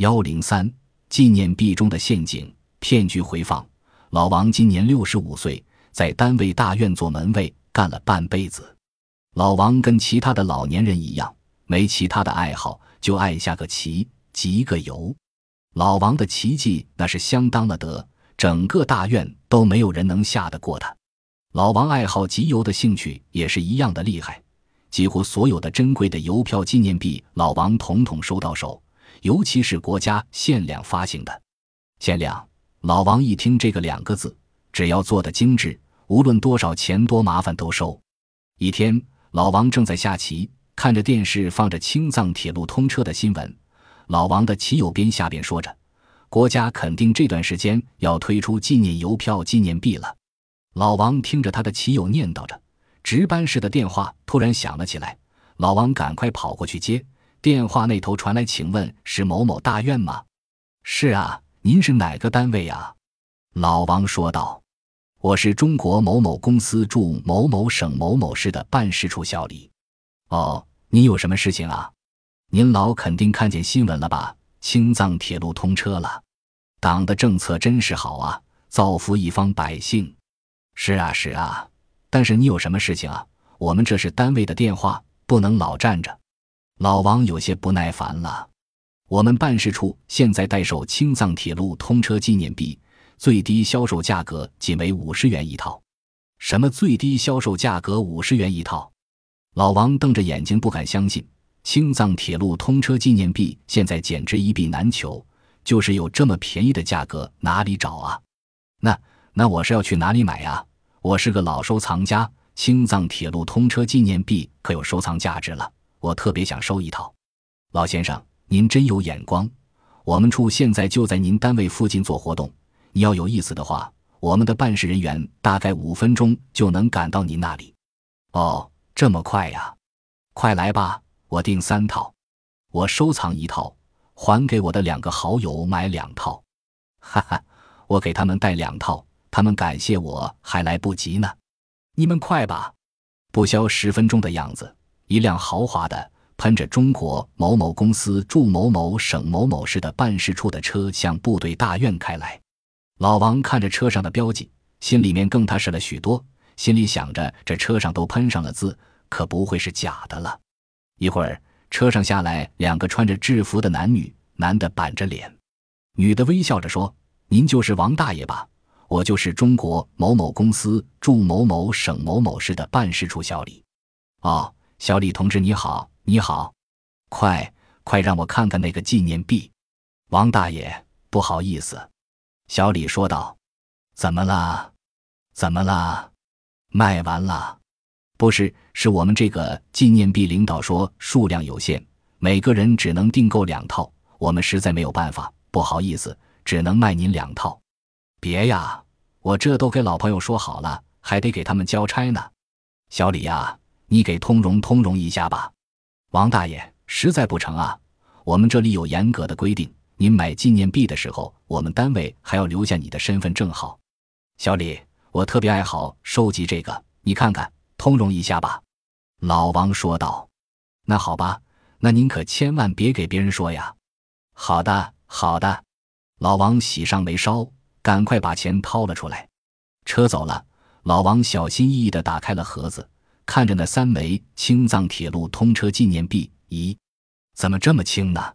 幺零三纪念币中的陷阱骗局回放。老王今年六十五岁，在单位大院做门卫干了半辈子。老王跟其他的老年人一样，没其他的爱好，就爱下个棋，集个邮。老王的棋技那是相当了得，整个大院都没有人能下得过他。老王爱好集邮的兴趣也是一样的厉害，几乎所有的珍贵的邮票、纪念币，老王统统收到手，尤其是国家限量发行的。限量，老王一听这个两个字，只要做的精致，无论多少钱多麻烦都收。一天，老王正在下棋，看着电视放着青藏铁路通车的新闻。老王的棋友边下边说着：“国家肯定这段时间要推出纪念邮票、纪念币了。”老王听着他的棋友念叨着，值班室的电话突然响了起来。老王赶快跑过去接，电话那头传来：“请问是某某大院吗？”“是啊，您是哪个单位啊？”老王说道。“我是中国某某公司驻某某省某某市的办事处小李。”“哦，您有什么事情啊？”您老肯定看见新闻了吧？青藏铁路通车了，党的政策真是好啊，造福一方百姓。是啊，是啊。但是你有什么事情啊？我们这是单位的电话，不能老站着。老王有些不耐烦了。我们办事处现在代售青藏铁路通车纪念币，最低销售价格仅为五十元一套。什么最低销售价格五十元一套？老王瞪着眼睛，不敢相信。青藏铁路通车纪念币现在简直一币难求，就是有这么便宜的价格，哪里找啊？那那我是要去哪里买呀？我是个老收藏家，青藏铁路通车纪念币可有收藏价值了，我特别想收一套。老先生，您真有眼光，我们处现在就在您单位附近做活动，你要有意思的话，我们的办事人员大概五分钟就能赶到您那里。哦，这么快呀？快来吧！我订三套，我收藏一套，还给我的两个好友买两套，哈哈，我给他们带两套，他们感谢我还来不及呢。你们快吧，不消十分钟的样子，一辆豪华的喷着中国某某公司驻某某省某某市的办事处的车向部队大院开来。老王看着车上的标记，心里面更踏实了许多，心里想着这车上都喷上了字，可不会是假的了。一会儿，车上下来两个穿着制服的男女，男的板着脸，女的微笑着说：“您就是王大爷吧？我就是中国某某公司驻某某省某某市的办事处小李。”哦，小李同志你好，你好，快快让我看看那个纪念币。王大爷，不好意思，小李说道：“怎么了？怎么了？卖完了。”不是，是我们这个纪念币领导说数量有限，每个人只能订购两套，我们实在没有办法，不好意思，只能卖您两套。别呀，我这都给老朋友说好了，还得给他们交差呢。小李呀，你给通融通融一下吧。王大爷，实在不成啊，我们这里有严格的规定，您买纪念币的时候，我们单位还要留下你的身份证号。小李，我特别爱好收集这个，你看看。通融一下吧，老王说道。“那好吧，那您可千万别给别人说呀。”“好的，好的。”老王喜上眉梢，赶快把钱掏了出来。车走了，老王小心翼翼地打开了盒子，看着那三枚青藏铁路通车纪念币。咦，怎么这么轻呢？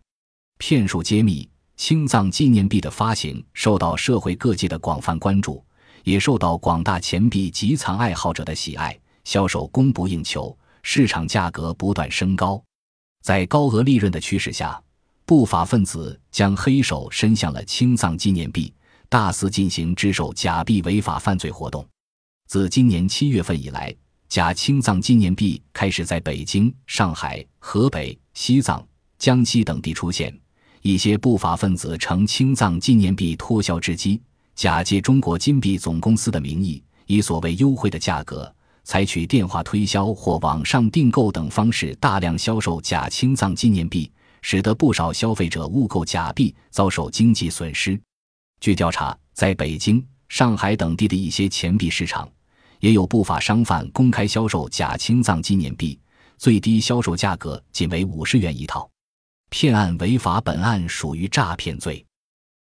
骗术揭秘：青藏纪念币的发行受到社会各界的广泛关注，也受到广大钱币集藏爱好者的喜爱。销售供不应求，市场价格不断升高，在高额利润的驱使下，不法分子将黑手伸向了青藏纪念币，大肆进行制售假币违法犯罪活动。自今年七月份以来，假青藏纪念币开始在北京、上海、河北、西藏、江西等地出现。一些不法分子乘青藏纪念币脱销之机，假借中国金币总公司的名义，以所谓优惠的价格。采取电话推销或网上订购等方式大量销售假青藏纪念币，使得不少消费者误购假币遭受经济损失。据调查，在北京、上海等地的一些钱币市场，也有不法商贩公开销售假青藏纪念币，最低销售价格仅为五十元一套。骗案违法，本案属于诈骗罪。